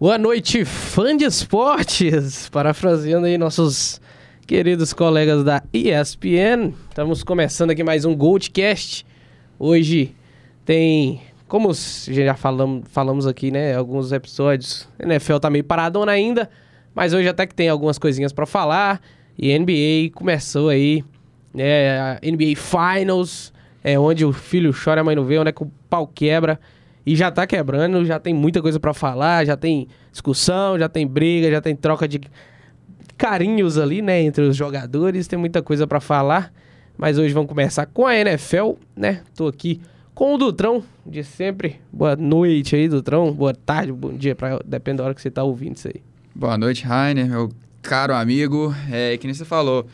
Boa noite, fã de esportes! Parafraseando aí nossos queridos colegas da ESPN. Estamos começando aqui mais um Goldcast. Hoje tem, como já falamos, falamos aqui, né, alguns episódios, a NFL tá meio paradona ainda, mas hoje até que tem algumas coisinhas para falar. E NBA começou aí, né, NBA Finals, é onde o filho chora, a mãe não vê, onde é que o pau quebra. E já tá quebrando, já tem muita coisa para falar, já tem discussão, já tem briga, já tem troca de carinhos ali, né, entre os jogadores, tem muita coisa para falar. Mas hoje vamos começar com a NFL, né? Tô aqui com o Dutrão, de sempre. Boa noite aí, Dutrão. Boa tarde, bom dia, pra, depende da hora que você tá ouvindo isso aí. Boa noite, Rainer, meu caro amigo. É, que nem você falou,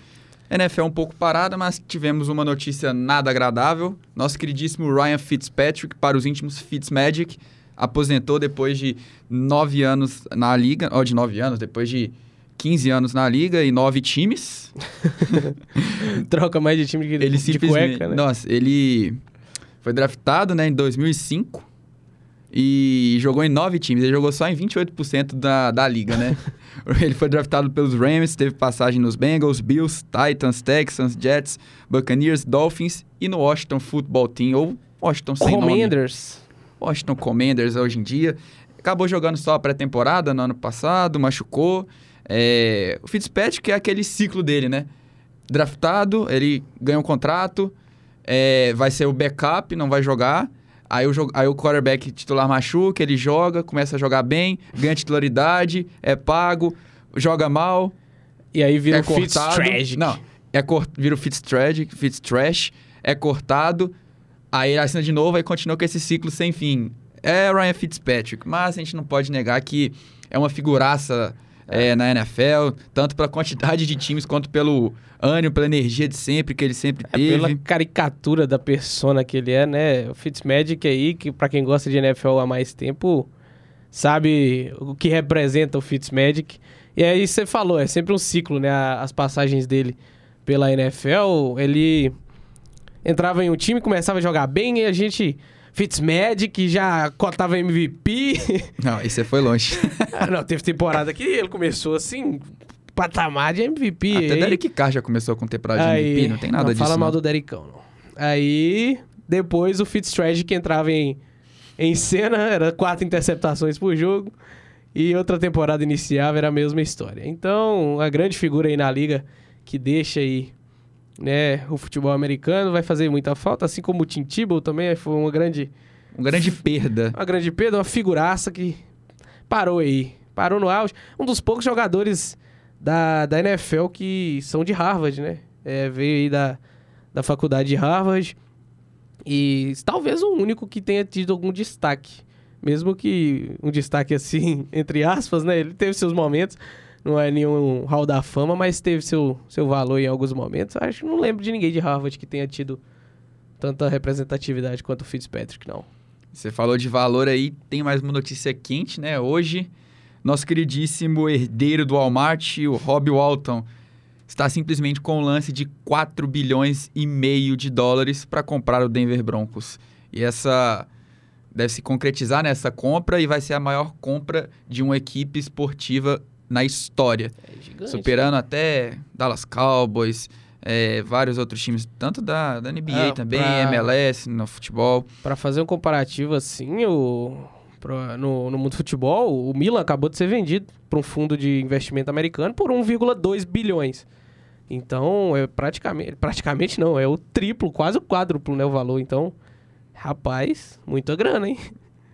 NFL um pouco parada, mas tivemos uma notícia nada agradável. Nosso queridíssimo Ryan Fitzpatrick, para os íntimos Fitzmagic, aposentou depois de nove anos na liga, ou de nove anos, depois de 15 anos na liga e nove times. Troca mais de time que ele de simplesmente, cueca, né? Nossa, ele foi draftado né, em 2005 e jogou em nove times. Ele jogou só em 28% da, da liga, né? ele foi draftado pelos Rams, teve passagem nos Bengals, Bills, Titans, Texans, Jets, Buccaneers, Dolphins e no Washington Football Team, ou Washington sem Commanders. nome. Washington Commanders hoje em dia. Acabou jogando só a pré-temporada no ano passado, machucou. É... O Fitzpatrick é aquele ciclo dele, né? Draftado, ele ganha um contrato, é... vai ser o backup, não vai jogar. Aí o, aí o quarterback titular machuca, ele joga, começa a jogar bem, ganha titularidade, é pago, joga mal. E aí vira é o cortado. Fitztragic. Não, é cor, vira o Fitztragic, Fitztrash, é cortado, aí ele assina de novo e continua com esse ciclo sem fim. É Ryan Fitzpatrick, mas a gente não pode negar que é uma figuraça é, na NFL, tanto pela quantidade de times quanto pelo ânimo, pela energia de sempre que ele sempre É teve. pela caricatura da persona que ele é, né? O Fitzmagic aí, que pra quem gosta de NFL há mais tempo, sabe o que representa o Fitzmagic. E aí você falou, é sempre um ciclo, né? As passagens dele pela NFL, ele entrava em um time, começava a jogar bem e a gente... Fitzmagic já cotava MVP. Não, isso foi longe. Ah, não, teve temporada que ele começou assim, patamar de MVP. Até aí- Derek Carr já começou com temporada de MVP, não tem nada não disso. fala mal não. do Dericão, não. Aí, depois o Fitztragic entrava em, em cena, era quatro interceptações por jogo. E outra temporada iniciava, era a mesma história. Então, a grande figura aí na liga que deixa aí né, o futebol americano vai fazer muita falta, assim como o Tim Tebow também foi uma grande, Uma grande perda. uma grande perda, uma figuraça que parou aí, parou no auge. Um dos poucos jogadores da, da NFL que são de Harvard, né? É, veio aí da, da faculdade de Harvard e talvez o único que tenha tido algum destaque. Mesmo que um destaque assim, entre aspas, né? Ele teve seus momentos, não é nenhum hall da fama, mas teve seu, seu valor em alguns momentos. Acho que não lembro de ninguém de Harvard que tenha tido tanta representatividade quanto o Fitzpatrick, não. Você falou de valor aí, tem mais uma notícia quente, né? Hoje, nosso queridíssimo herdeiro do Walmart, o Rob Walton, está simplesmente com um lance de 4 bilhões e meio de dólares para comprar o Denver Broncos. E essa deve se concretizar nessa compra e vai ser a maior compra de uma equipe esportiva na história, É gigante. superando até Dallas Cowboys, é, vários outros times, tanto da, da NBA Ah, também, pra- MLS, no futebol. Pra fazer um comparativo assim, o, no, no mundo do futebol, o Milan acabou de ser vendido para um fundo de investimento americano por 1,2 bilhões. Então, é praticamente, praticamente não, é o triplo, quase o quádruplo, né, o valor. Então, rapaz, muita grana, hein?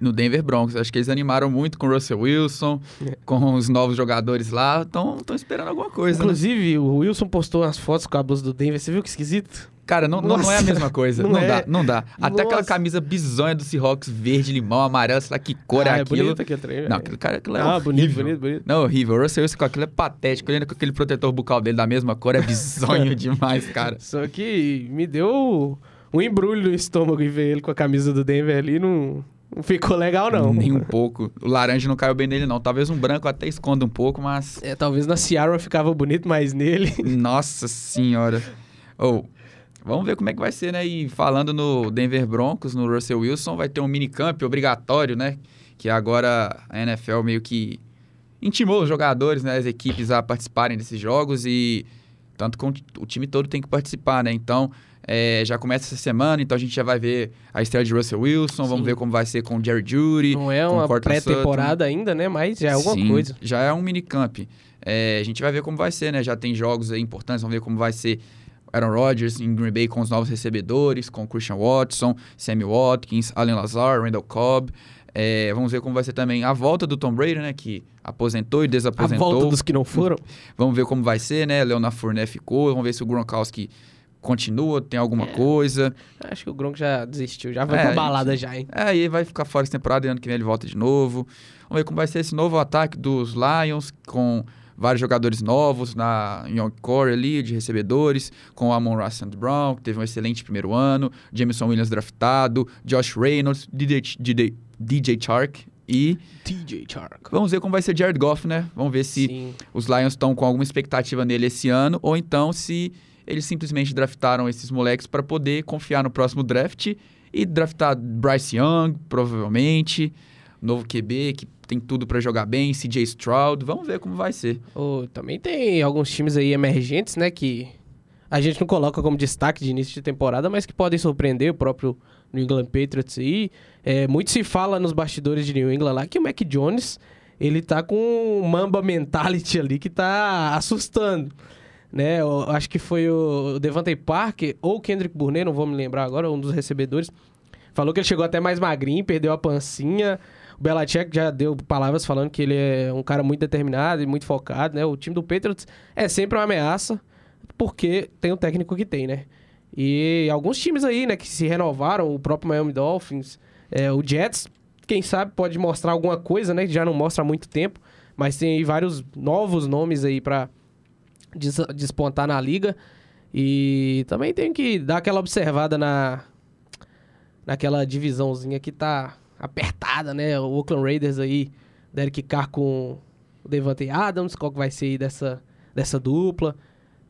No Denver Broncos. Acho que eles animaram muito com o Russell Wilson, com os novos jogadores lá. Estão esperando alguma coisa. né? Inclusive, o Wilson postou umas fotos com a blusa do Denver, você viu que esquisito? Cara, não, não, não é a Nossa. mesma coisa. Não Não, é. dá, não dá. Até aquela Nossa. camisa bizonha do Seahawks, verde, limão, amarelo, sei lá que cor ah, é é aquilo. bonito aquele trem, Não, aquele cara aquilo é Ah, bonito, bonito, bonito. Não, horrível. O Russell Wilson com aquilo é patético. Ele ainda com aquele protetor bucal dele da mesma cor é bizonho demais, cara. Só que me deu um embrulho no estômago e ver ele com a camisa do Denver ali, não ficou legal, não. Nem um pouco. O laranja não caiu bem nele, não. Talvez um branco até esconda um pouco, mas... É, talvez na Ciara ficava bonito, mas nele. Nossa senhora. Ou, vamos ver como é que vai ser, né? E falando no Denver Broncos, no Russell Wilson, vai ter um minicamp obrigatório, né? que agora a NFL meio que intimou os jogadores, né, as equipes a participarem desses jogos e tanto com o time todo tem que participar, né? Então, é, já começa essa semana, então a gente já vai ver a estreia de Russell Wilson, Sim. vamos ver como vai ser com o Jerry Judy. Não é uma pré-temporada ainda, né? Mas já é alguma Sim, coisa. Já é um minicamp. É, a gente vai ver como vai ser, né? Já tem jogos aí importantes, vamos ver como vai ser Aaron Rodgers em Green Bay com os novos recebedores, com Christian Watson, Sammy Watkins, Allen Lazar, Randall Cobb. É, vamos ver como vai ser também a volta do Tom Brady, né? Que aposentou e A desaposentou. volta dos que não foram. Vamos ver como vai ser, né? Leonard Fournette ficou. Vamos ver se o Gronkowski continua, tem alguma É. coisa. Acho que o Gronk já desistiu, já vai É, pra a balada já, hein? É, aí vai ficar fora essa temporada e ano que vem ele volta de novo. Vamos ver como vai ser esse novo ataque dos Lions, com vários jogadores novos na Young Core ali, de recebedores, com Amon Russell Brown, que teve um excelente primeiro ano, Jameson Williams draftado, Josh Reynolds, DJ, DJ, DJ Chark e TJ Chark. vamos ver como vai ser Jared Goff, né? Vamos ver se Sim. os Lions estão com alguma expectativa nele esse ano, ou então se eles simplesmente draftaram esses moleques para poder confiar no próximo draft e draftar Bryce Young, provavelmente, novo QB que tem tudo para jogar bem, CJ Stroud, vamos ver como vai ser. Ô, também tem alguns times aí emergentes, né? Que a gente não coloca como destaque de início de temporada, mas que podem surpreender o próprio New England Patriots aí. É, muito se fala nos bastidores de New England lá que o Mac Jones ele tá com um Mamba mentality ali que tá assustando. Né? Eu acho que foi o Devante Parker ou o Kendrick Burnett, não vou me lembrar agora, um dos recebedores. Falou que ele chegou até mais magrinho, perdeu a pancinha. O Belichick já deu palavras falando que ele é um cara muito determinado e muito focado, né? O time do Patriots é sempre uma ameaça, porque tem o técnico que tem, né? E alguns times aí, né, que se renovaram, o próprio Miami Dolphins, é, o Jets, quem sabe pode mostrar alguma coisa, né? Que já não mostra há muito tempo, mas tem aí vários novos nomes aí des despontar na liga. E também tem que dar aquela observada na naquela divisãozinha que tá apertada, né? O Oakland Raiders aí, Derek Carr com o Devante Adams, qual que vai ser aí dessa, dessa dupla.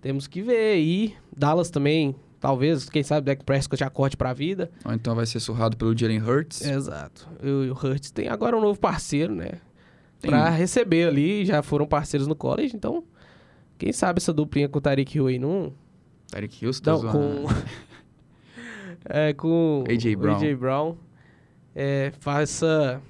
Temos que ver aí. Dallas também, talvez, quem sabe, Dak Prescott já corte pra vida. Ou então vai ser surrado pelo Jalen Hurts. Exato. E o Hurts tem agora um novo parceiro, né? Tem- Pra receber ali, já foram parceiros no college, então... Quem sabe essa duplinha com o Tariq Hill aí não... Tyreek Hill, tá Não, zoando. com... é, com A.J. Brown. A.J. Brown. É, faça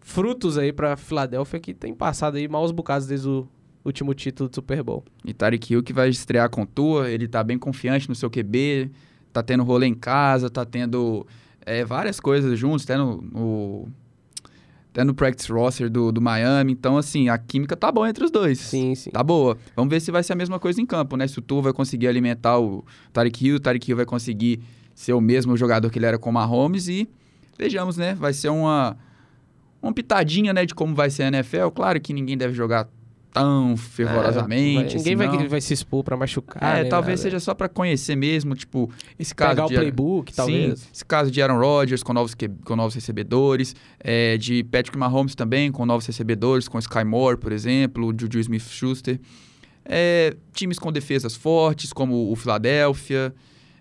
frutos aí pra Filadélfia, que tem passado aí maus bocados desde o último título do Super Bowl. E Tyreek Hill que vai estrear com Tua, ele tá bem confiante no seu QB, tá tendo rolê em casa, tá tendo é, várias coisas juntos, até no, no, até no practice roster do, do Miami. Então, assim, a química tá boa entre os dois. Sim, sim. Tá boa. Vamos ver se vai ser a mesma coisa em campo, né? Se o Tua vai conseguir alimentar o Tyreek Hill, o Tyreek Hill vai conseguir ser o mesmo jogador que ele era com o Mahomes e vejamos, né? Vai ser uma, uma pitadinha, né, de como vai ser a NFL. Claro que ninguém deve jogar tão fervorosamente. É, ninguém assim, vai, vai se expor pra machucar. É, talvez nada. seja só pra conhecer mesmo, tipo, esse caso Pegar o de Aaron- playbook, talvez. Sim, esse caso de Aaron Rodgers com novos, que- com novos recebedores, é, de Patrick Mahomes também com novos recebedores, com Sky Moore, por exemplo, o Juju Smith-Schuster. É, times com defesas fortes, como o Philadelphia,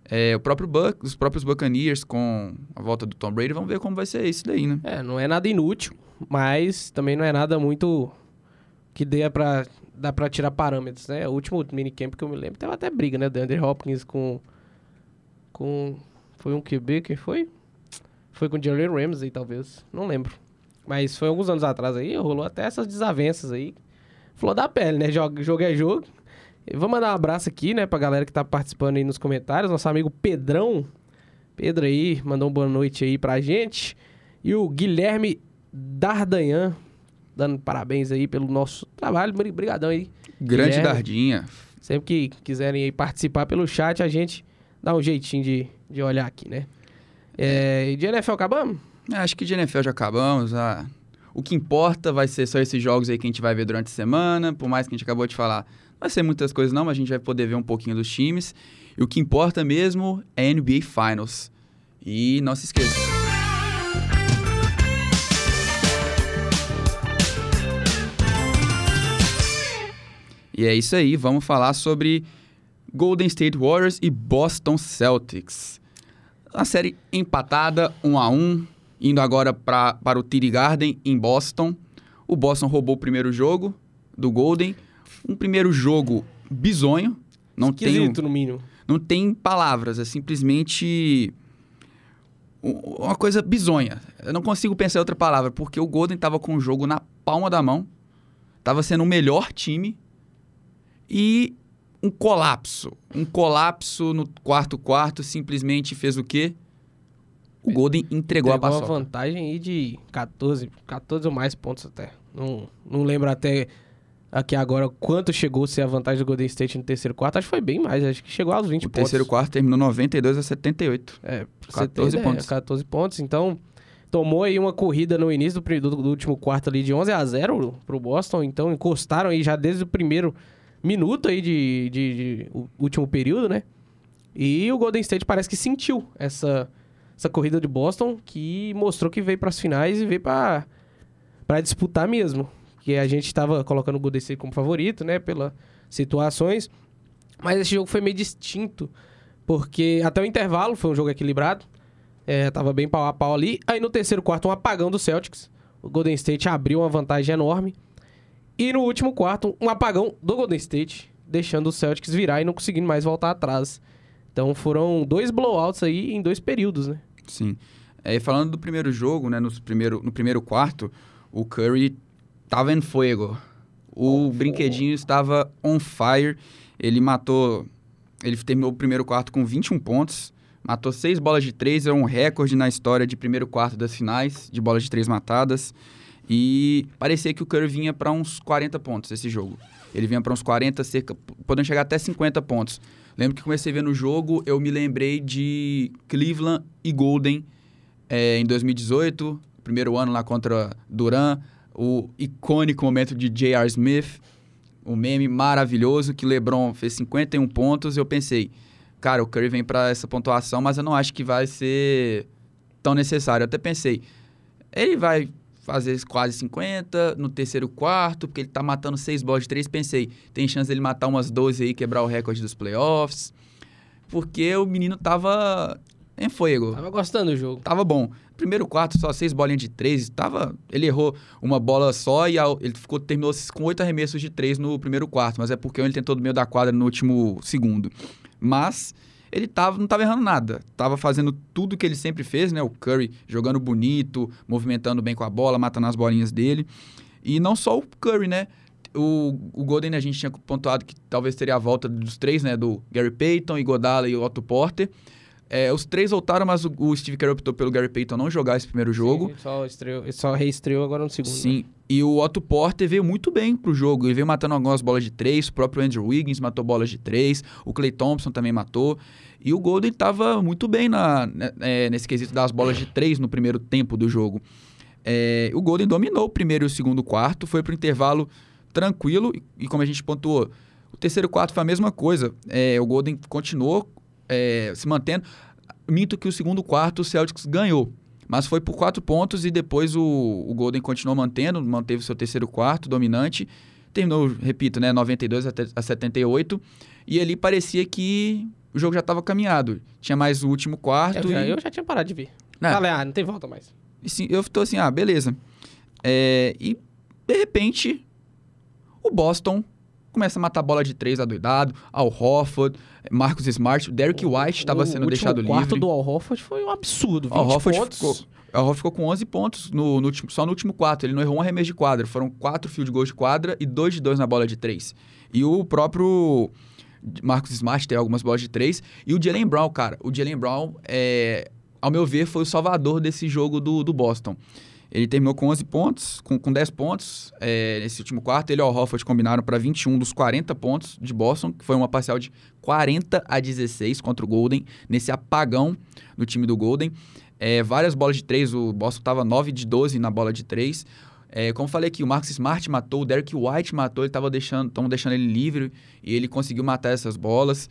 é, o próprio Buc os próprios Buccaneers com a volta do Tom Brady. Vamos ver como vai ser isso daí, né? É, não é nada inútil, mas também não é nada muito que dê pra, dá tirar parâmetros, né? O último minicamp que eu me lembro teve até briga, né? DeAndre Hopkins com... com foi um QB, quem foi? Foi com o Jalen Ramsey, talvez. Não lembro. Mas foi alguns anos atrás aí, rolou até essas desavenças aí. Falou da pele, né? Jogo, jogo é jogo. Vou mandar um abraço aqui, né, pra galera que tá participando aí nos comentários. Nosso amigo Pedrão. Pedro aí, mandou uma boa noite aí pra gente. E o Guilherme Dardanhan, dando parabéns aí pelo nosso trabalho. Bri- Brigadão aí. Grande Guilherme. Dardinha. Sempre que quiserem aí participar pelo chat, a gente dá um jeitinho de, de olhar aqui, né? É, e de NFL acabamos? É, Acho que de NFL já acabamos. ah. O que importa vai ser só esses jogos aí que a gente vai ver durante a semana. Por mais que a gente acabou de falar, vai ser muitas coisas não, mas a gente vai poder ver um pouquinho dos times. E o que importa mesmo é NBA Finals. E não se esqueça. E é isso aí, vamos falar sobre Golden State Warriors e Boston Celtics. Uma série empatada, 1 a 1 Indo agora pra, para o TD Garden, em Boston. O Boston roubou o primeiro jogo do Golden. Um primeiro jogo bizonho. Não tem, Esquisito, no mínimo. não tem palavras, é simplesmente uma coisa bizonha. Eu não consigo pensar em outra palavra, porque o Golden tava com o jogo na palma da mão, tava sendo o melhor time e um colapso. Um colapso no quarto quarto simplesmente fez o quê? O Golden entregou, a Pegou uma paçoca. vantagem aí de 14, 14 ou mais pontos até. Não, não lembro até aqui agora quanto chegou a ser a vantagem do Golden State no terceiro quarto. Acho que foi bem mais, acho que chegou aos 20 O pontos. terceiro quarto terminou 92 a 78. É, pra você 14 ter ideia, pontos. 14 pontos. Então, tomou aí uma corrida no início do, do, do último quarto ali de 11 a 0 pro Boston. Então, encostaram aí já desde o primeiro minuto aí de, de, de- o último período, né? E o Golden State parece que sentiu essa, essa corrida de Boston, que mostrou que veio pras finais e veio pra disputar mesmo. Que a gente tava colocando o State como favorito, né? Pelas situações. Mas esse jogo foi meio distinto. Porque até o intervalo foi um jogo equilibrado. É, tava bem pau a pau ali. Aí no terceiro quarto, um apagão do Celtics. O Golden State abriu uma vantagem enorme. E no último quarto, um apagão do Golden State, deixando o Celtics virar e não conseguindo mais voltar atrás. Então foram dois blowouts aí em dois períodos, né? Sim. É, falando do primeiro jogo, né, nos primeiro, no primeiro quarto, o Curry tava em fuego. O brinquedinho estava on fire. Ele matou. Ele terminou o primeiro quarto com 21 pontos. Matou seis bolas de três. É um recorde na história de primeiro quarto das finais, de bolas de três matadas. E parecia que o Curry vinha para uns 40 pontos esse jogo. Ele vinha para uns 40, cerca, podendo chegar até 50 pontos. Lembro que comecei a ver no jogo, eu me lembrei de Cleveland e Golden é, em 2018, primeiro ano lá contra Duran, o icônico momento de J.R. Smith, um meme maravilhoso que LeBron fez 51 pontos. Eu pensei, cara, o Curry vem para essa pontuação, mas eu não acho que vai ser tão necessário. Eu até pensei, ele vai fazer quase 50 no terceiro quarto, porque ele tá matando seis bolas de três. Pensei, tem chance dele matar umas 12 aí, quebrar o recorde dos playoffs. Porque o menino tava em fogo. Tava gostando do jogo. Tava bom. Primeiro quarto, só seis bolinhas de três. Tava, ele errou uma bola só e a- ele ficou, terminou com oito arremessos de três no primeiro quarto. Mas é porque ele tentou do meio da quadra no último segundo. Mas ele tava, não tava errando nada. Tava fazendo tudo que ele sempre fez, né? O Curry jogando bonito, movimentando bem com a bola, matando as bolinhas dele. E não só o Curry, né? O, o Golden a gente tinha pontuado que talvez teria a volta dos três, né? Do Gary Payton, Iguodala e o Otto Porter. É, os três voltaram, mas o, o Steve Kerr optou pelo Gary Payton não jogar esse primeiro jogo. Sim, ele só, estreou, só reestreou agora no segundo. né? Sim, e o Otto Porter veio muito bem pro jogo. Ele veio matando algumas bolas de três, o próprio Andrew Wiggins matou bolas de três, o Clay Thompson também matou. E o Golden tava muito bem na, né, é, nesse quesito das bolas de três no primeiro tempo do jogo. É, o Golden dominou o primeiro e o segundo quarto, foi pro intervalo tranquilo, e, e como a gente pontuou, o terceiro quarto foi a mesma coisa. É, o Golden continuou é, se mantendo. Minto que o segundo quarto o Celtics ganhou. Mas foi por quatro pontos e depois o, o Golden continuou mantendo, manteve seu terceiro quarto dominante. Terminou, repito, né, 92 até- a 78. E ali parecia que o jogo já estava caminhado. Tinha mais o último quarto. Eu já, e... eu já tinha parado de ver. É. Falei, ah, não tem volta mais. Sim, eu tô assim, ah, beleza. É, e, de repente, o Boston começa a matar bola de três adoidado, Al Horford, Marcus Smart, o Derrick White estava O sendo deixado quarto livre. do Al Horford foi um absurdo. 20 Al pontos. ficou, Al ficou com 11 pontos no, no último, só no último quarto. Ele não errou um arremesso de quadra. Foram quatro field goals de quadra e dois de dois na bola de três. E o próprio Marcus Smart tem algumas bolas de três. E o Jalen Brown, cara. O Jalen Brown, é, ao meu ver, foi o salvador desse jogo do, do Boston. Ele terminou com 11 pontos, com, com 10 pontos é, nesse último quarto. Ele e o Al Horford combinaram para 21 dos 40 pontos de Boston, que foi uma parcial de 40 a 16 contra o Golden, nesse apagão do time do Golden. É, várias bolas de três, o Boston estava 9 de 12 na bola de três. É, como falei aqui, o Marcus Smart matou, o Derek White matou, ele tava deixando, deixando ele livre e ele conseguiu matar essas bolas.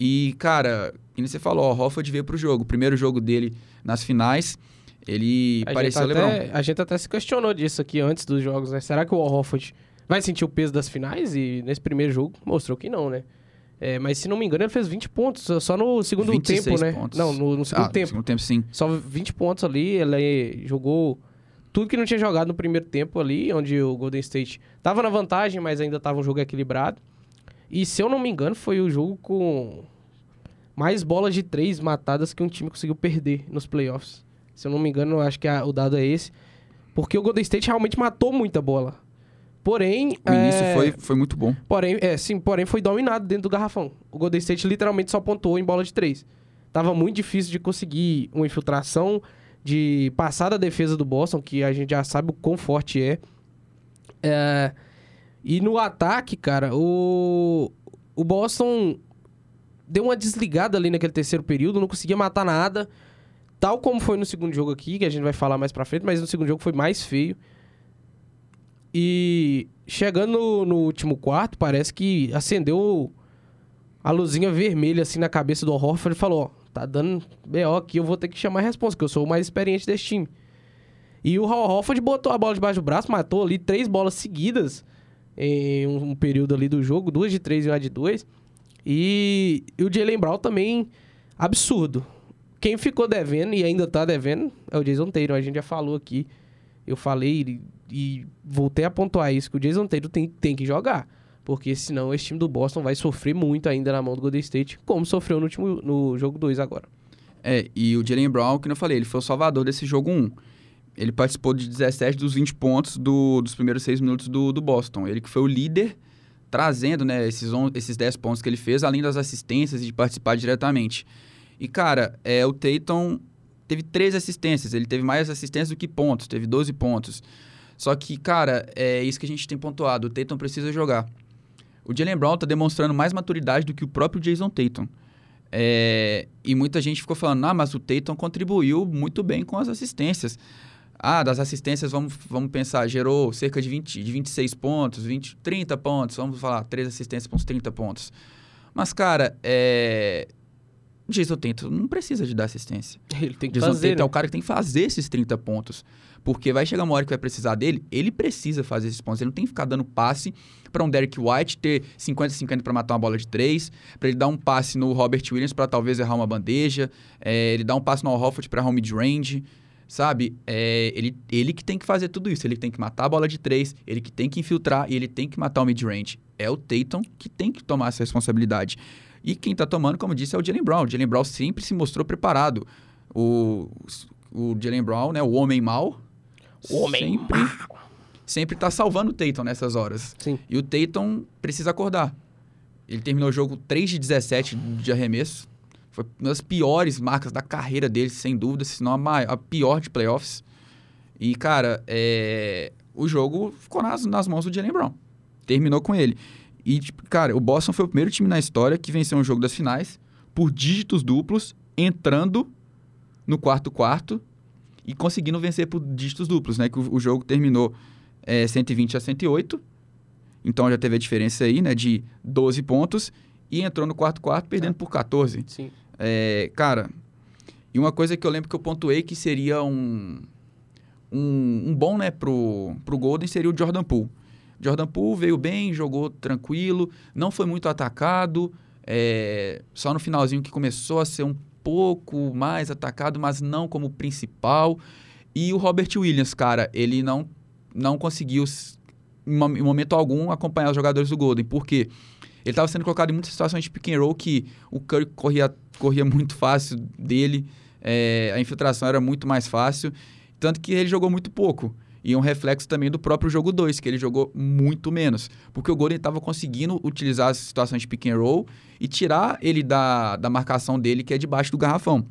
E, cara, como você falou, o Hofford veio pro jogo. O primeiro jogo dele nas finais, ele A parecia gente, LeBron. até, a gente até se questionou disso aqui antes dos jogos, né? Será que o Horford vai sentir o peso das finais? E nesse primeiro jogo mostrou que não, né? É, mas se não me engano, ele fez 20 pontos só no segundo 26 tempo, né? pontos. Não, no, no segundo ah, tempo. segundo tempo, sim. Só 20 pontos ali, ele jogou tudo que não tinha jogado no primeiro tempo ali, onde o Golden State tava na vantagem, mas ainda tava um jogo equilibrado. E se eu não me engano, foi o jogo com mais bolas de três matadas que um time conseguiu perder nos playoffs. Se eu não me engano, eu acho que a- o dado é esse. Porque o Golden State realmente matou muita bola. Porém. O início é, foi, foi muito bom. Porém, é, sim, porém foi dominado dentro do garrafão. O Golden State literalmente só pontuou em bola de três. Tava muito difícil de conseguir uma infiltração, de passar da defesa do Boston, que a gente já sabe o quão forte é. É, e no ataque, cara, o, o Boston deu uma desligada ali naquele terceiro período, não conseguia matar nada. Tal como foi no segundo jogo aqui, que a gente vai falar mais pra frente, mas no segundo jogo foi mais feio. E chegando no, no último quarto, parece que acendeu a luzinha vermelha assim na cabeça do Horford e falou: Ó, tá dando BO aqui, eu vou ter que chamar a resposta, que eu sou o mais experiente desse time. E o Hal botou a bola debaixo do braço, matou ali três bolas seguidas em um, um período ali do jogo, duas de três e uma de dois. E, e o Jalen Brown também, absurdo. Quem ficou devendo e ainda tá devendo é o Jason Tatum. A gente já falou aqui. Eu falei e, e voltei a pontuar isso, que o Jason Tatum tem, tem que jogar. Porque senão esse time do Boston vai sofrer muito ainda na mão do Golden State, como sofreu no, último, no jogo 2 agora. É, e o Jalen Brown, que eu falei, ele foi o salvador desse jogo 1. Ele participou de 17 dos 20 pontos do- dos primeiros 6 minutos do, do Boston. Ele que foi o líder, trazendo né, esses, on- esses 10 pontos que ele fez, além das assistências e de participar diretamente. E, cara, é, o Tatum teve 13 assistências. Ele teve mais assistências do que pontos, teve 12 pontos. Só que, cara, é isso que a gente tem pontuado. O Tatum precisa jogar. O Jalen Brown tá demonstrando mais maturidade do que o próprio Jason Tatum. É, e muita gente ficou falando, ah, mas o Tatum contribuiu muito bem com as assistências. Ah, das assistências, vamos, vamos pensar, gerou cerca de, 20, de 26 pontos, 20, 30 pontos, vamos falar, três assistências para uns 30 pontos. Mas, cara, é... Jason Tatum não precisa de dar assistência. Ele tem que Jason fazer. Tatum é né? o cara que tem que fazer esses 30 pontos. Porque vai chegar uma hora que vai precisar dele, ele precisa fazer esses pontos. Ele não tem que ficar dando passe para um Derek White ter 50-50 para matar uma bola de 3, para ele dar um passe no Robert Williams para talvez errar uma bandeja, é, ele dar um passe no Al Horford para errar um mid-range, sabe? É, ele, ele que tem que fazer tudo isso. Ele tem que matar a bola de 3, ele que tem que infiltrar e ele tem que matar o mid-range. É o Tatum que tem que tomar essa responsabilidade. E quem tá tomando, como eu disse, é o Jalen Brown. O Jalen Brown sempre se mostrou preparado. O, o Jalen Brown, né, o homem mau, O homem sempre, sempre tá salvando o Tatum nessas horas. Sim. E o Tatum precisa acordar. Ele terminou o jogo 3 de 17 de arremesso. Foi uma das piores marcas da carreira dele, sem dúvida, se não a, maior, a pior de playoffs. E, cara, é, o jogo ficou nas, nas mãos do Jalen Brown. Terminou com ele. E, tipo, cara, o Boston foi o primeiro time na história que venceu um jogo das finais por dígitos duplos, entrando no quarto quarto e conseguindo vencer por dígitos duplos, né? Que o, o jogo terminou é, 120 a 108. Então já teve a diferença aí, né? De 12 pontos. E entrou no quarto quarto perdendo por 14. Sim. É, cara, e uma coisa que eu lembro que eu pontuei que seria um, um, um bom, né, pro, pro Golden seria o Jordan Poole. Jordan Poole veio bem, jogou tranquilo, não foi muito atacado, é, só no finalzinho que começou a ser um pouco mais atacado, mas não como principal. E o Robert Williams, cara, ele não, não conseguiu, em mo- em momento algum, acompanhar os jogadores do Golden. Por quê? Ele estava sendo colocado em muitas situações de pick and roll que o Curry corria, corria muito fácil dele, é, a infiltração era muito mais fácil, tanto que ele jogou muito pouco. E um reflexo também do próprio jogo 2, que ele jogou muito menos. Porque o Golden estava conseguindo utilizar as situações de pick and roll e tirar ele da, da marcação dele, que é debaixo do garrafão.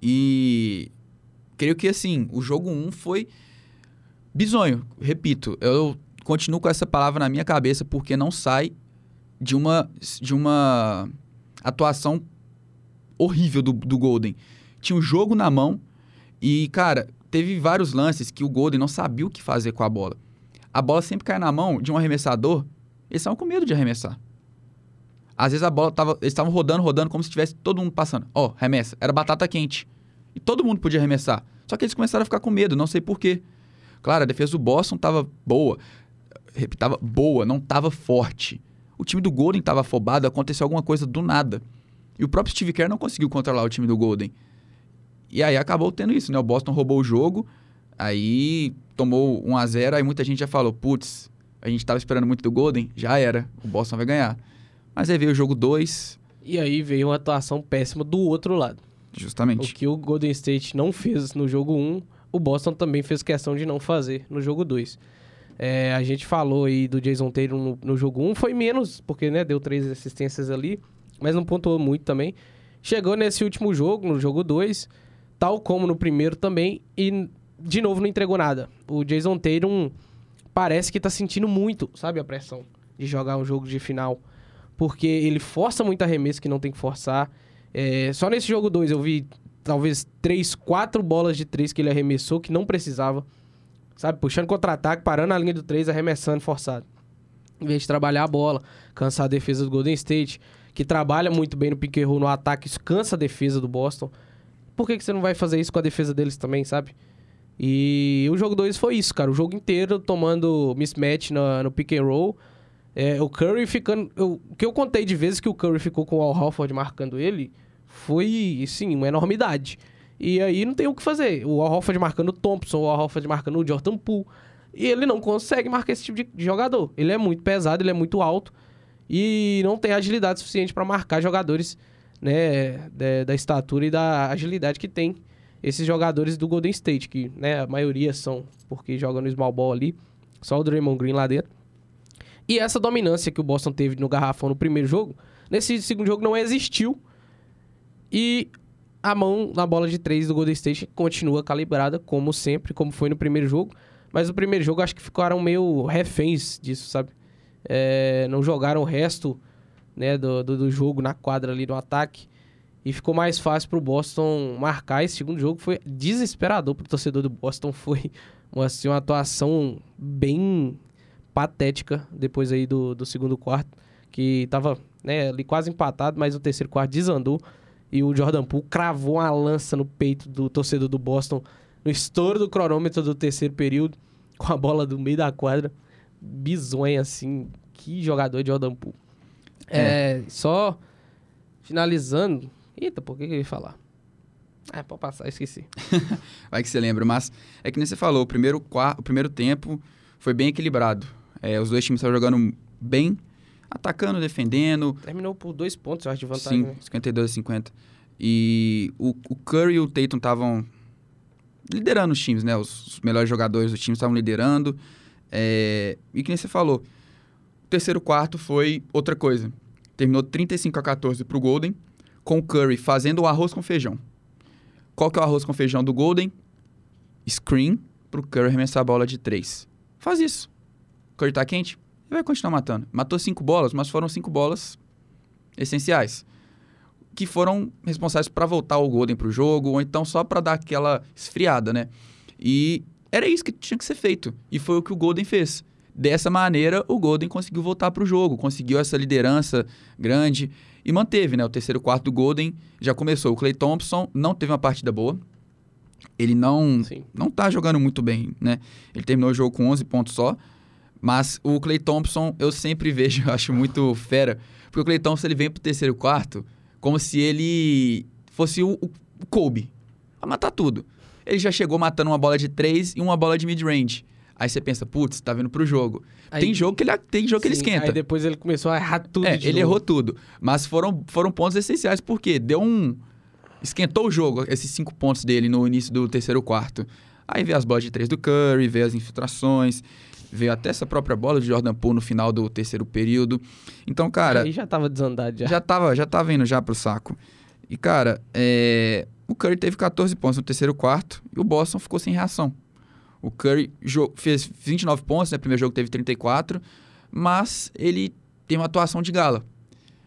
E creio que assim, o jogo 1 um foi bizonho. Repito, eu continuo com essa palavra na minha cabeça porque não sai de uma, de uma atuação horrível do, do Golden. Tinha um jogo na mão e, cara, teve vários lances que o Golden não sabia o que fazer com a bola. A bola sempre cai na mão de um arremessador, eles estavam com medo de arremessar. Às vezes a bola tava, eles estavam rodando, rodando como se tivesse todo mundo passando. Ó, oh, remessa, era batata quente. E todo mundo podia arremessar. Só que eles começaram a ficar com medo, não sei porquê. Claro, a defesa do Boston tava boa. Tava boa, não tava forte. o time do Golden estava afobado, aconteceu alguma coisa do nada. E o próprio Steve Kerr não conseguiu controlar o time do Golden. E aí acabou tendo isso, né? O Boston roubou o jogo, aí tomou 1 a 0 aí muita gente já falou, putz, a gente estava esperando muito do Golden, já era, o Boston vai ganhar. Mas aí veio o jogo 2. E aí veio uma atuação péssima do outro lado. Justamente. O que o Golden State não fez no jogo 1, o Boston também fez questão de não fazer no jogo 2. É, a gente falou aí do Jason Taylor no, no, jogo 1, foi menos, porque né, deu três assistências ali, mas não pontuou muito também. Chegou nesse último jogo, no jogo 2, tal como no primeiro também, e de novo não entregou nada. O Jason Tatum parece que tá sentindo muito, sabe, a pressão de jogar um jogo de final. Porque ele força muito arremesso que não tem que forçar. É, só nesse jogo 2 eu vi talvez 3, 4 bolas de 3 que ele arremessou que não precisava. Sabe, puxando contra-ataque, parando a linha do 3, arremessando forçado. Em vez de trabalhar a bola, cansar a defesa do Golden State, que trabalha muito bem no roll no ataque, isso cansa a defesa do Boston. Por que, que você não vai fazer isso com a defesa deles também, sabe? E o jogo 2 foi isso, cara. O jogo inteiro tomando mismatch no, no pick and roll. É, o Curry ficando. Eu, o que eu contei de vezes que o Curry ficou com o Al Horford marcando ele foi, sim, uma enormidade. E aí não tem o que fazer. O Al Horford marcando o Thompson, o Al Horford marcando o Jordan Poole. E ele não consegue marcar esse tipo de jogador. Ele é muito pesado, ele é muito alto. E não tem agilidade suficiente para marcar jogadores né, da, da, estatura e da agilidade que tem esses jogadores do Golden State, que né, a maioria são porque jogam no small ball ali, só o Draymond Green lá dentro. E essa dominância que o Boston teve no garrafão no primeiro jogo, nesse segundo jogo não existiu. E a mão na bola de três do Golden State continua calibrada, como sempre, como foi no primeiro jogo. Mas no primeiro jogo acho que ficaram meio reféns disso, sabe? É, não jogaram o resto né, do, do, do, jogo na quadra ali no ataque. E ficou mais fácil pro Boston marcar. Esse segundo jogo foi desesperador pro torcedor do Boston. Foi assim, uma atuação bem patética depois aí do, do segundo quarto. Que tava né, ali quase empatado, mas o terceiro quarto desandou. E o Jordan Poole cravou uma lança no peito do torcedor do Boston no estouro do cronômetro do terceiro período, com a bola do meio da quadra. Bizonha, assim. Que jogador de Jordan Poole. É. é, só finalizando. Eita, por que, que eu ia falar? É, pode passar, esqueci. Vai que você lembra, mas é que nem você falou, o primeiro, o primeiro tempo foi bem equilibrado. É, os dois times estavam jogando bem, atacando, defendendo. Terminou por dois pontos, eu acho, de vantagem. Sim, 52 a 50. E o, o Curry e o Tatum estavam liderando os times, né? Os, os melhores jogadores do time estavam liderando. É, e que nem você falou, o terceiro quarto foi outra coisa. Terminou 35 a 14 para o Golden, com o Curry fazendo o arroz com feijão. Qual que é o arroz com feijão do Golden? Screen para o Curry arremessar a bola de três. Faz isso. O Curry tá quente? Ele vai continuar matando. Matou cinco bolas, mas foram cinco bolas essenciais. Que foram responsáveis para voltar o Golden para o jogo, ou então só para dar aquela esfriada, né? E era isso que tinha que ser feito. E foi o que o Golden fez. Dessa maneira, o Golden conseguiu voltar para o jogo, conseguiu essa liderança grande e manteve, né? O terceiro quarto do Golden já começou. O Clay Thompson não teve uma partida boa. Ele não Sim. não tá jogando muito bem, né? Ele terminou o jogo com 11 pontos só. Mas o Clay Thompson eu sempre vejo, eu acho muito fera. Porque o Clay Thompson ele vem pro terceiro quarto como se ele fosse o, o Kobe. A matar tudo. Ele já chegou matando uma bola de três e uma bola de mid-range. Aí você pensa, putz, tá vindo pro jogo. Aí, tem jogo que ele tem jogo sim, que ele esquenta. Aí depois ele começou a errar tudo. É, ele novo. errou tudo. Mas foram, foram pontos essenciais, porque deu um. Esquentou o jogo, esses cinco pontos dele no início do terceiro quarto. Aí veio as bolas de três do Curry, veio as infiltrações, veio até essa própria bola de Jordan Poole no final do terceiro período. Então, cara. Aí já tava desandado já. Já tava, já tava indo já pro saco. E, cara, é... o Curry teve 14 pontos no terceiro quarto e o Boston ficou sem reação. O Curry fez 29 pontos, né? Primeiro jogo teve 34, mas ele tem uma atuação de gala.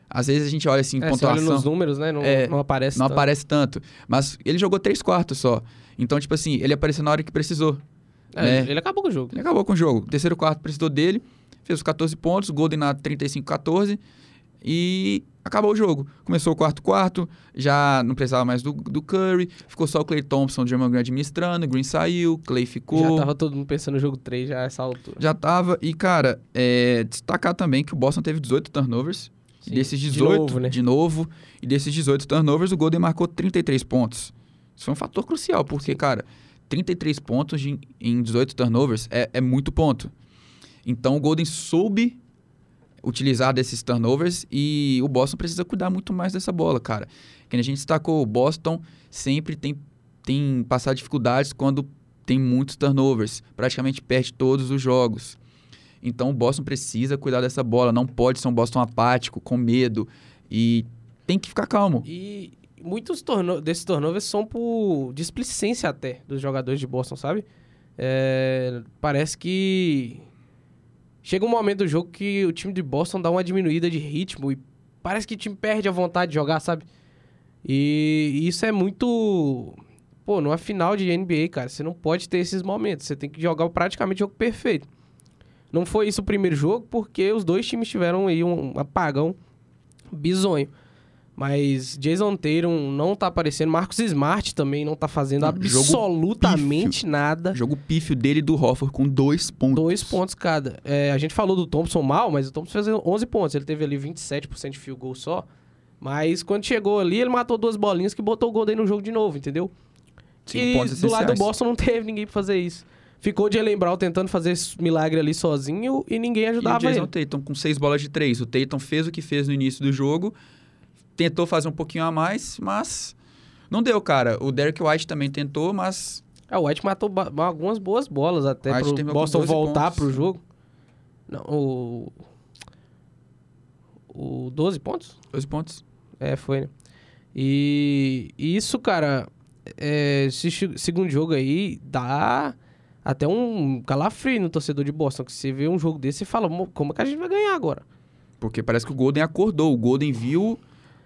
Às vezes a gente olha assim, é, pontuação... Você olha nos números, né? Não, é, não aparece Não tanto. aparece tanto. Mas ele jogou 3 quartos só. Então, tipo assim, ele apareceu na hora que precisou. É, né? Ele acabou com o jogo. Ele acabou com o jogo. terceiro quarto precisou dele. Fez os 14 pontos. Golden na 35-14. E acabou o jogo. Começou o quarto quarto, já não precisava mais do, do Curry, ficou só o Clay Thompson, o German Green administrando, Green saiu, Clay ficou. Já tava todo mundo pensando no jogo 3 já a essa altura. Já tava. E, cara, é, destacar também que o Boston teve 18 turnovers. Sim, e desses de 18, novo, né? de novo, e desses 18 turnovers, o Golden marcou 33 pontos. Isso foi um fator crucial, porque, cara, 33 pontos de- em 18 turnovers é, é muito ponto. Então o Golden soube utilizar desses turnovers e o Boston precisa cuidar muito mais dessa bola, cara. Que a gente destacou, o Boston sempre tem, tem passado dificuldades quando tem muitos turnovers, praticamente perde todos os jogos. Então o Boston precisa cuidar dessa bola, não pode ser um Boston apático, com medo e tem que ficar calmo. E muitos torno desses turnovers são por displicência até dos jogadores de Boston, sabe? É, parece que chega um momento do jogo que o time de Boston dá uma diminuída de ritmo e parece que o time perde a vontade de jogar, sabe? E isso é muito. Pô, numa final de NBA, cara, você não pode ter esses momentos. Você tem que jogar praticamente o jogo perfeito. Não foi isso o primeiro jogo, porque os dois times tiveram aí um apagão bizonho. Mas Jason Tatum não tá aparecendo. Marcos Smart também não tá fazendo jogo absolutamente nada. Jogo pífio dele e do Hofford com dois pontos. Dois pontos cada. É, a gente falou do Thompson mal, mas o Thompson fez 11 pontos. Ele teve ali 27% de field goal só. Mas quando chegou ali, ele matou duas bolinhas que botou o Golden no jogo de novo, entendeu? Cinco e pontos do lado do. Boston não teve ninguém pra fazer isso. Ficou Jalen Brown tentando fazer esse milagre ali sozinho e ninguém E o ajudava Jason ele. Tatum com seis bolas de três. O Tatum fez o que fez no início do jogo, tentou fazer um pouquinho a mais, mas não deu, cara. O Derek White também tentou, mas Ah, o White matou algumas boas bolas até White pro Boston 12 voltar pontos. pro jogo. Não, o... O 12 pontos? dois pontos. É, foi, né? E, e isso, cara, é, esse segundo jogo aí dá até um calafrio no torcedor de Boston. Que você vê um jogo desse e fala, "Mo, como é que a gente vai ganhar agora? Porque parece que o Golden acordou. O Golden viu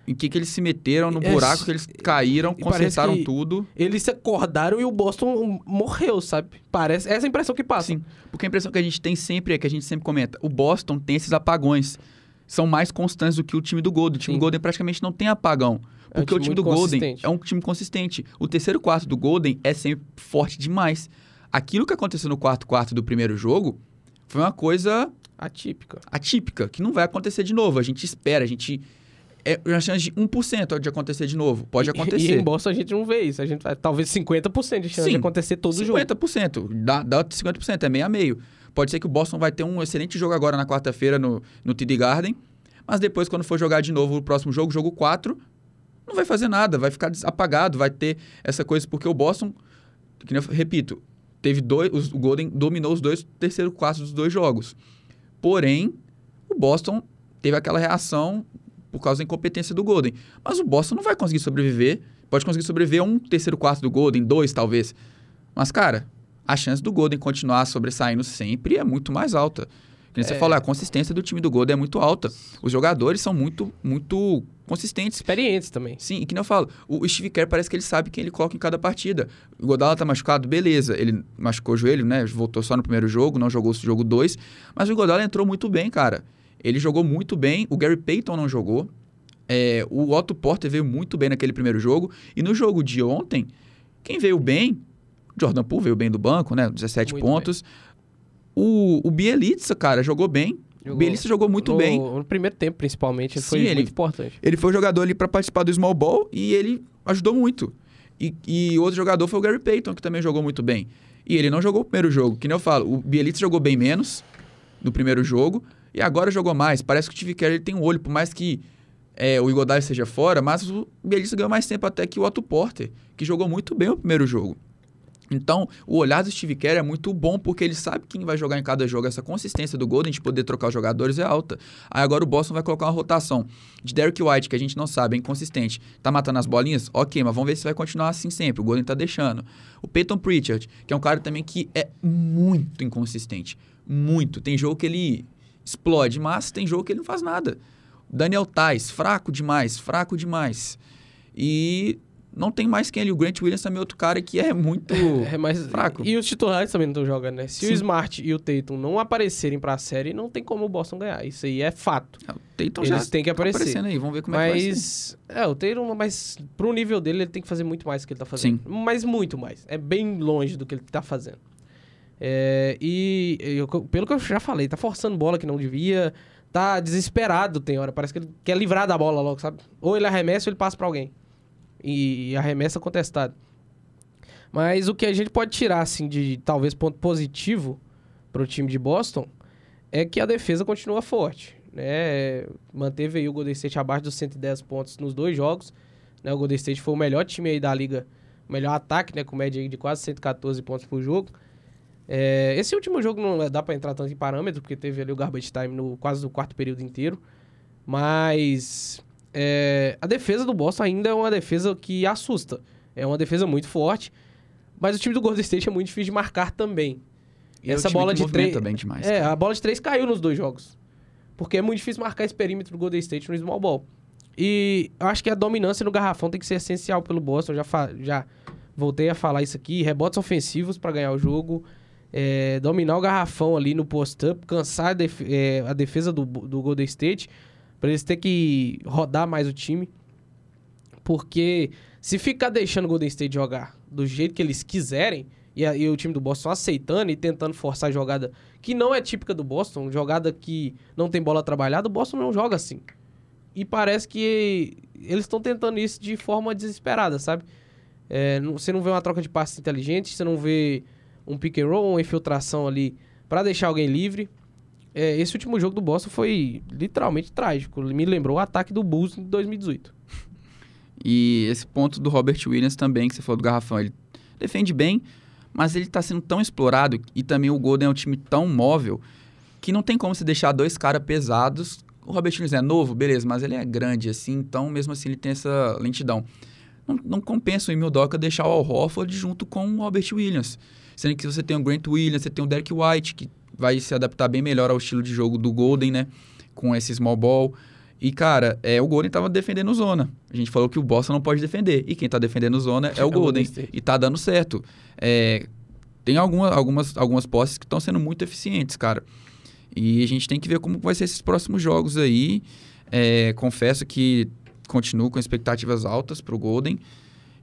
em que, que eles se meteram, no É, buraco que eles caíram, consertaram tudo. Eles se acordaram e o Boston morreu, sabe? Parece essa é a impressão que passa. Sim, porque a impressão que a gente tem sempre é que a gente sempre comenta, o Boston tem esses apagões. São mais constantes do que o time do Golden. O time Sim. do Golden praticamente não tem apagão. É um Porque o time do Golden é um time consistente. O terceiro quarto do Golden é sempre forte demais. Aquilo que aconteceu no quarto quarto do primeiro jogo foi uma coisa Atípica. atípica, que não vai acontecer de novo. A gente espera, a gente. É uma chance de 1% de acontecer de novo. Pode E, acontecer. em Boston a gente não vê isso. A gente vai, talvez 50% de chance de Sim, acontecer todo jogo. 50%. Dá, dá 50%, é meio a meio. Pode ser que o Boston vai ter um excelente jogo agora na quarta-feira no, no TD Garden, mas depois, quando for jogar de novo o próximo jogo, jogo 4, não vai fazer nada, vai ficar apagado, vai ter essa coisa, porque o Boston, eu repito, teve dois, os- o Golden dominou os dois terceiro quartos dos dois jogos. Porém, o Boston teve aquela reação por causa da incompetência do Golden. Mas o Boston não vai conseguir sobreviver. Pode conseguir sobreviver a um terceiro quarto do Golden, dois talvez. Mas, cara, a chance do Golden continuar sobressaindo sempre é muito mais alta. Que nem você É. falou, a consistência do time do Golden é muito alta. Os jogadores são muito, muito consistentes. Experientes também. Sim, e que nem eu falo, o Steve Kerr parece que ele sabe quem ele coloca em cada partida. O Godala tá machucado, beleza, ele machucou o joelho, né? Voltou só no primeiro jogo, não jogou o jogo 2, mas o Godala entrou muito bem, cara. Ele jogou muito bem, o Gary Payton não jogou. É, o Otto Porter veio muito bem naquele primeiro jogo. E no jogo de ontem, quem veio bem, Jordan Poole veio bem do banco, né? 17 Muito pontos. O, o Bielitsa, cara, jogou bem. O Jogou. Bielitsa jogou muito no, bem. No primeiro tempo, principalmente, ele Sim, foi ele- muito importante. Ele foi o jogador ali para participar do small ball e ele ajudou muito. E, e outro jogador foi o Gary Payton, que também jogou muito bem. E ele não jogou o primeiro jogo, que nem eu falo. O Bielitsa jogou bem menos no primeiro jogo e agora jogou mais. Parece que o Steve Kerr tem um olho, por mais que é, o Igodai esteja fora, mas o Bielitsa ganhou mais tempo até que o Otto Porter, que jogou muito bem o primeiro jogo. Então, o olhar do Steve Kerr é muito bom porque ele sabe quem vai jogar em cada jogo. Essa consistência do Golden de poder trocar os jogadores é alta. Aí agora o Boston vai colocar uma rotação de Derek White, que a gente não sabe, é inconsistente. Tá matando as bolinhas? Ok, mas vamos ver se vai continuar assim sempre. O Golden tá deixando. O Peyton Pritchard, que é um cara também que é muito inconsistente. Muito. Tem jogo que ele explode, mas tem jogo que ele não faz nada. Daniel Tais, fraco demais, fraco demais. E não tem mais quem ali. O Grant Williams também é outro cara que é muito É, mas fraco. E os titulares também não estão jogando, né? Se Sim. o Smart e o Tatum não aparecerem pra série, não tem como o Boston ganhar. Isso aí é fato. O Tatum Eles já têm que tá aparecer. aparecendo aí, vamos ver como é que vai ser. Mas. É, o Tatum, mas pro nível dele, ele tem que fazer muito mais do que ele tá fazendo. Sim. Mas muito mais. É bem longe do que ele tá fazendo. É, e eu- pelo que eu já falei, tá forçando bola que não devia. Tá desesperado, tem hora. Parece que ele quer livrar da bola logo, sabe? Ou ele arremessa ou ele passa pra alguém. E, e arremessa contestado. Mas o que a gente pode tirar, assim, de talvez ponto positivo pro time de Boston é que a defesa continua forte, né? Manteve aí o Golden State abaixo dos 110 pontos nos dois jogos, né? O Golden State foi o melhor time aí da liga, melhor ataque, né? Com média de quase 114 pontos por jogo. É, esse último jogo não dá pra entrar tanto em parâmetro, porque teve ali o garbage time no quase no quarto período inteiro. Mas é, a defesa do Boston ainda é uma defesa que assusta. É uma defesa muito forte. Mas o time do Golden State é muito difícil de marcar também. E é essa time bola de três- demais. É, cara. a bola de três caiu nos dois jogos. Porque é muito difícil marcar esse perímetro do Golden State no small ball. E eu acho que a dominância no garrafão tem que ser essencial pelo Boston. Eu já, já voltei a falar isso aqui. Rebotes ofensivos para ganhar o jogo. É, dominar o garrafão ali no post-up. Cansar a, def- é, a defesa do, do Golden State. Para eles terem que rodar mais o time. Porque se ficar deixando o Golden State jogar do jeito que eles quiserem, e, a- e o time do Boston aceitando e tentando forçar a jogada que não é típica do Boston, jogada que não tem bola trabalhada, o Boston não joga assim. E parece que eles estão tentando isso de forma desesperada, sabe? É, não- você não vê uma troca de passes inteligente, você não vê um pick and roll, uma infiltração ali para deixar alguém livre. É, esse último jogo do Boston foi literalmente trágico. Me lembrou o ataque do Bulls em 2018. E esse ponto do Robert Williams também, que você falou do garrafão, ele defende bem, mas ele tá sendo tão explorado e também o Golden é um time tão móvel que não tem como se deixar dois caras pesados. O Robert Williams é novo, beleza, mas ele é grande assim, então mesmo assim ele tem essa lentidão. Não, não compensa o Emil Doca deixar o Al Horford junto com o Robert Williams. Sendo que você tem o Grant Williams, você tem o Derek White, que vai se adaptar bem melhor ao estilo de jogo do Golden, né? Com esse small ball. E, cara, é, o Golden tava defendendo zona. A gente falou que o Boston não pode defender. E quem tá defendendo zona é o o Golden e tá dando certo. É, tem alguma, algumas, algumas posses que estão sendo muito eficientes, cara. E a gente tem que ver como vai ser esses próximos jogos aí. É, confesso que continuo com expectativas altas pro Golden.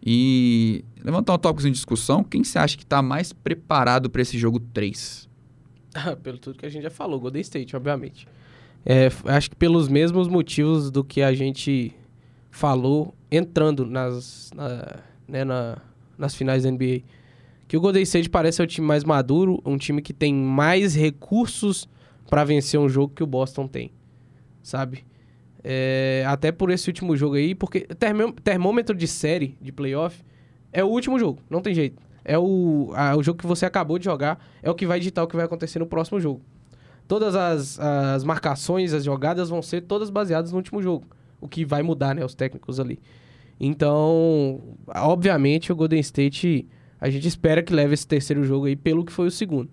E levantar um tópico em discussão. Quem você acha que tá mais preparado para esse jogo 3? Pelo tudo que a gente já falou, Golden State, obviamente. É, acho que pelos mesmos motivos do que a gente falou entrando nas, na- né, na- nas finais da NBA. Que o Golden State parece ser o time mais maduro, um time que tem mais recursos para vencer um jogo que o Boston tem, sabe? É, até por esse último jogo aí, porque termô- termômetro de série, de playoff, é o último jogo, não tem jeito. É o, a- o jogo que você acabou de jogar, é o que vai ditar o que vai acontecer no próximo jogo. Todas as, as marcações, as jogadas vão ser todas baseadas no último jogo. O que vai mudar, né? Os técnicos ali. Então, obviamente, o Golden State, a gente espera que leve esse terceiro jogo aí pelo que foi o segundo.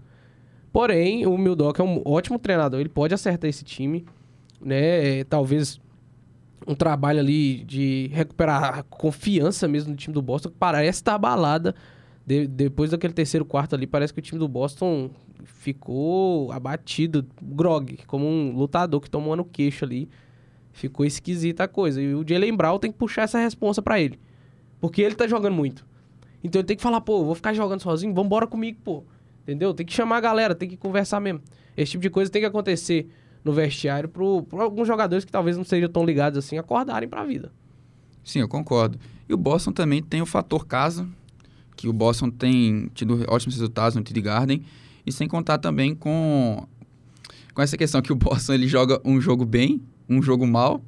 Porém, o Mildock é um ótimo treinador, ele pode acertar esse time, né? É, talvez um trabalho ali de recuperar a confiança mesmo do time do Boston, que parece estar abalada de- depois daquele terceiro quarto ali. Parece que o time do Boston ficou abatido, grog, como um lutador que tomou no queixo ali. Ficou esquisita a coisa. E o Jalen Brown tem que puxar essa responsa pra ele. Porque ele tá jogando muito. Então ele tem que falar, pô, vou ficar jogando sozinho, vambora comigo, pô. Entendeu? Tem que chamar a galera, tem que conversar mesmo. Esse tipo de coisa tem que acontecer no vestiário pro alguns jogadores que talvez não sejam tão ligados assim acordarem pra vida. Sim, eu concordo. E o Boston também tem o fator casa, que o Boston tem tido ótimos resultados no TD Garden, e sem contar também com, com essa questão que o Boston ele joga um jogo bem, um jogo mal,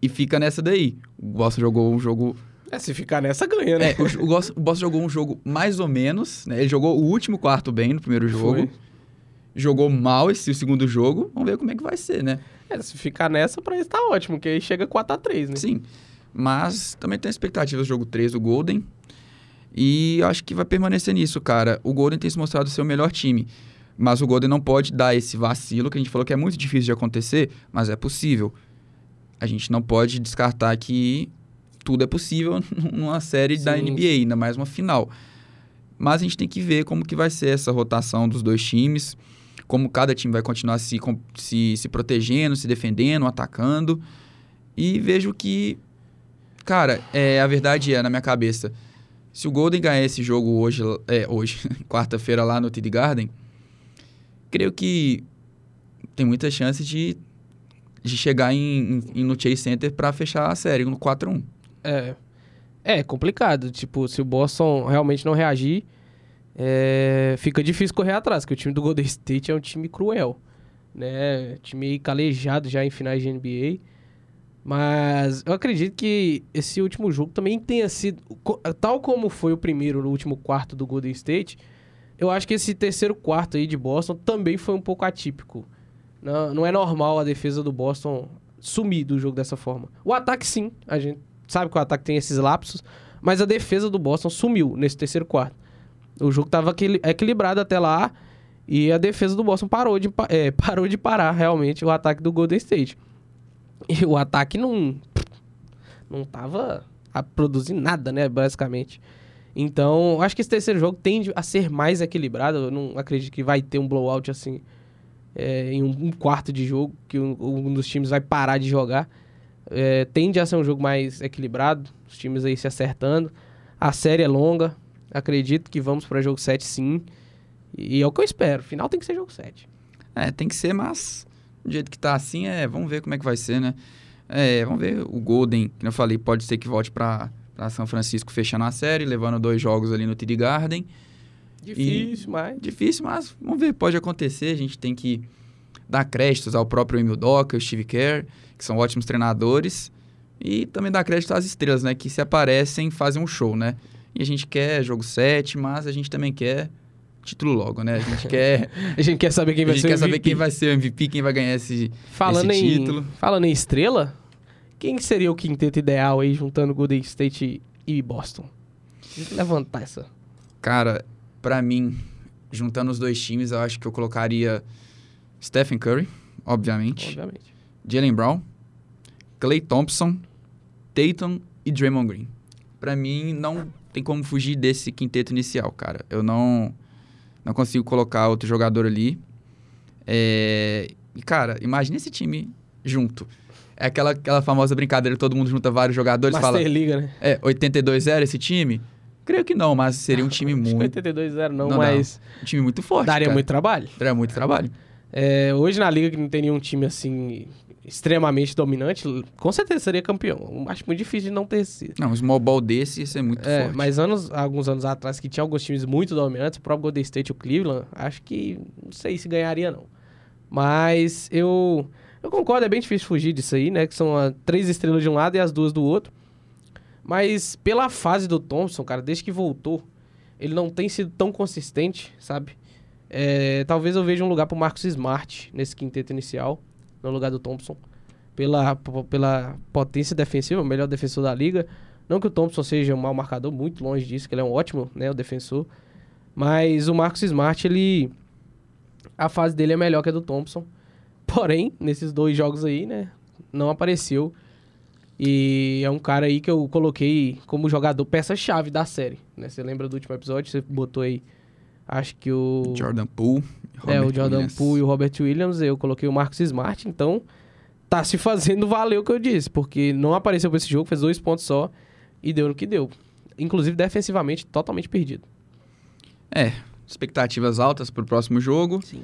e fica nessa daí. O Boston jogou um jogo... É, se ficar nessa, ganha, né? É, o, o Boston, o Boston jogou um jogo mais ou menos, né? Ele jogou o último quarto bem no primeiro jogo, Foi. Jogou mal esse segundo jogo, vamos ver como é que vai ser, né? É, se ficar nessa, pra eles tá ótimo, porque aí chega 4x3, né? Sim. Mas também tem expectativas do jogo 3 do Golden. E acho que vai permanecer nisso, cara. O Golden tem se mostrado ser o melhor time. Mas o Golden não pode dar esse vacilo, que a gente falou que é muito difícil de acontecer, mas é possível. A gente não pode descartar que tudo é possível numa série da Sim. NBA, ainda mais uma final. Mas a gente tem que ver como que vai ser essa rotação dos dois times, como cada time vai continuar se, se, se protegendo, se defendendo, atacando. E vejo que, cara, é, a verdade é, na minha cabeça, se o Golden ganhar esse jogo hoje, é, hoje, quarta-feira lá no TD Garden, creio que tem muita chance de, de chegar em, em- no Chase Center para fechar a série no 4-1. É. É complicado. Tipo, se o Boston realmente não reagir, é, fica difícil correr atrás, porque o time do Golden State é um time cruel. Né? Time calejado já em finais de NBA. Mas eu acredito que esse último jogo também tenha sido. Tal como foi o primeiro no último quarto do Golden State, eu acho que esse terceiro quarto aí de Boston também foi um pouco atípico. Não, não é normal a defesa do Boston sumir do jogo dessa forma. O ataque, sim, a gente sabe que o ataque tem esses lapsos, mas a defesa do Boston sumiu nesse terceiro quarto. O jogo estava equilibrado até lá e a defesa do Boston parou de, é, parou de parar realmente o ataque do Golden State. E o ataque não não tava a produzir nada, né, basicamente. Então, acho que esse terceiro jogo tende a ser mais equilibrado. Eu não acredito que vai ter um blowout assim é, em um, um quarto de jogo, que um, um dos times vai parar de jogar. É, tende a ser um jogo mais equilibrado, os times aí se acertando. A série é longa, acredito que vamos para jogo 7 sim. E é o que eu espero, final tem que ser jogo 7. É, tem que ser, mas do jeito que tá assim, é, vamos ver como é que vai ser, né? É, vamos ver o Golden, que eu falei, pode ser que volte para São Francisco fechando a série, levando dois jogos ali no TD Garden. Difícil, mas... Difícil, mas vamos ver, pode acontecer. A gente tem que dar créditos ao próprio Emil Doca, o Steve Kerr, que são ótimos treinadores. E também dar crédito às estrelas, né? Que se aparecem, fazem um show, né? E a gente quer jogo 7, mas a gente também quer título logo, né? A gente quer, A gente quer saber quem a vai gente ser quer o saber MVP. quem vai ser o MVP, quem vai ganhar esse... Falando esse em, título. Falando em estrela, quem seria o quinteto ideal aí, juntando Golden State e Boston? Deixa eu levantar essa. Cara, pra mim, juntando os dois times, eu acho que eu colocaria Stephen Curry, obviamente. Obviamente. Jalen Brown, Clay Thompson, Tatum e Draymond Green. Pra mim, não tem como fugir desse quinteto inicial, cara. Eu não, não consigo colocar outro jogador ali. É, E, cara, imagine esse time junto. É aquela, aquela famosa brincadeira, todo mundo junta vários jogadores e fala, Liga, né? é, 82-0 esse time? Creio que não, mas seria um time muito, 82-0 não, Não mas um time muito forte, daria cara. muito trabalho. Daria muito trabalho. É, hoje na Liga que não tem nenhum time assim extremamente dominante, com certeza seria campeão. Acho muito difícil de não ter sido. Não, um small ball desse ia ser muito É, forte. mas anos, alguns anos atrás que tinha alguns times muito dominantes, o próprio Golden State e o Cleveland, acho que não sei se ganharia não. Mas eu eu concordo, é bem difícil fugir disso aí, né, que são ah, três estrelas de um lado e as duas do outro. Mas pela fase do Thompson, cara, desde que voltou, ele não tem sido tão consistente, sabe? É, talvez eu veja um lugar pro Marcos Smart nesse quinteto inicial, no lugar do Thompson. Pela, pela potência defensiva, o melhor defensor da liga. Não que o Thompson seja um mau marcador, muito longe disso, que ele é um ótimo, né, o defensor. Mas o Marcos Smart, ele... A fase dele é melhor que a do Thompson. Porém, nesses dois jogos aí, né, não apareceu. E é um cara aí que eu coloquei como jogador peça-chave da série, né? Você lembra do último episódio? Você botou aí, acho que o... Jordan Poole. E É, o Robert Jordan Williams. Poole e o Robert Williams, eu coloquei o Marcos Smart, então tá se fazendo valer o que eu disse, porque não apareceu pra esse jogo, fez dois pontos só e deu no que deu. Inclusive, defensivamente, totalmente perdido. É, expectativas altas pro próximo jogo. Sim.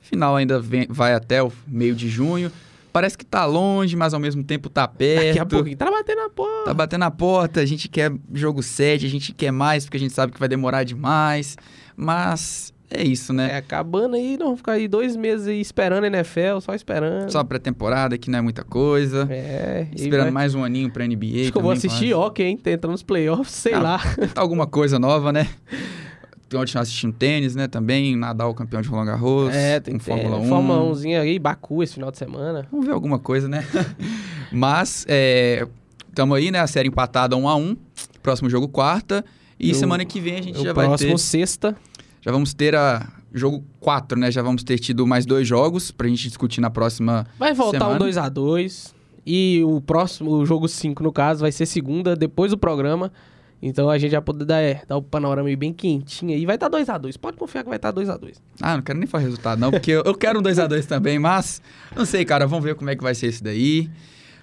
Final ainda vem- vai até o meio de junho. Parece que tá longe, mas ao mesmo tempo tá perto. Daqui a pouquinho, tá batendo a porra. Tá batendo a porta, a gente quer jogo 7, a gente quer mais, porque a gente sabe que vai demorar demais. Mas é isso, né? É, acabando aí, não, ficar aí dois meses aí esperando a NFL, só esperando. Só pré-temporada, que não é muita coisa. É, Esperando vai- mais um aninho pra NBA. Acho que eu vou assistir quase. hockey, hein? Tentando nos playoffs, sei Ah, lá. Tentar alguma coisa nova, né? Continuar assistindo tênis, né? Também, Nadal campeão de Roland Garros. É, tem Fórmula ter 1. Fórmula 1zinha aí, Baku esse final de semana. Vamos ver alguma coisa, né? Mas, estamos aí, né? A série empatada 1 a 1 Próximo jogo, quarta. E O- semana que vem a gente já vai próximo ter... sexta. Já vamos ter a jogo 4, né? Já vamos ter tido mais dois jogos pra gente discutir na próxima... Vai voltar Semana. um 2x2. E o próximo, o jogo 5, no caso, vai ser segunda, depois do programa. Então a gente já pode dar, é, dar o panorama aí bem quentinho aí. Vai estar tá 2x2. Pode confiar que vai estar tá 2x2. Ah, não quero nem falar resultado, não, porque eu, eu quero um 2x2 também, mas não sei, cara. Vamos ver como é que vai ser esse daí.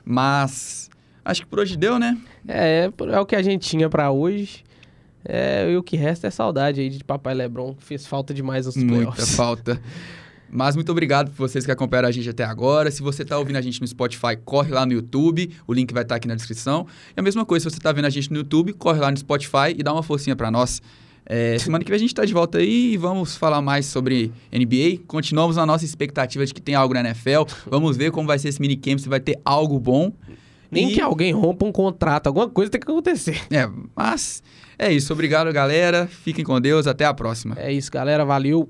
Mas acho que por hoje deu, né? É, é o que a gente tinha para hoje. É, e o que resta é saudade aí de Papai Lebron, que fez falta demais nos Muita playoffs. falta. Mas muito obrigado por vocês que acompanharam a gente até agora. Se você está ouvindo a gente no Spotify, corre lá no YouTube. O link vai estar tá aqui na descrição. E a mesma coisa, se você está vendo a gente no YouTube, corre lá no Spotify e dá uma forcinha para nós. É, semana que vem a gente está de volta aí e vamos falar mais sobre NBA. Continuamos na nossa expectativa de que tem algo na NFL. Vamos ver como vai ser esse minicamp, se vai ter algo bom. Nem E- que alguém rompa um contrato, alguma coisa tem que acontecer. É, mas é isso. Obrigado, galera. Fiquem com Deus. Até a próxima. É isso, galera. Valeu.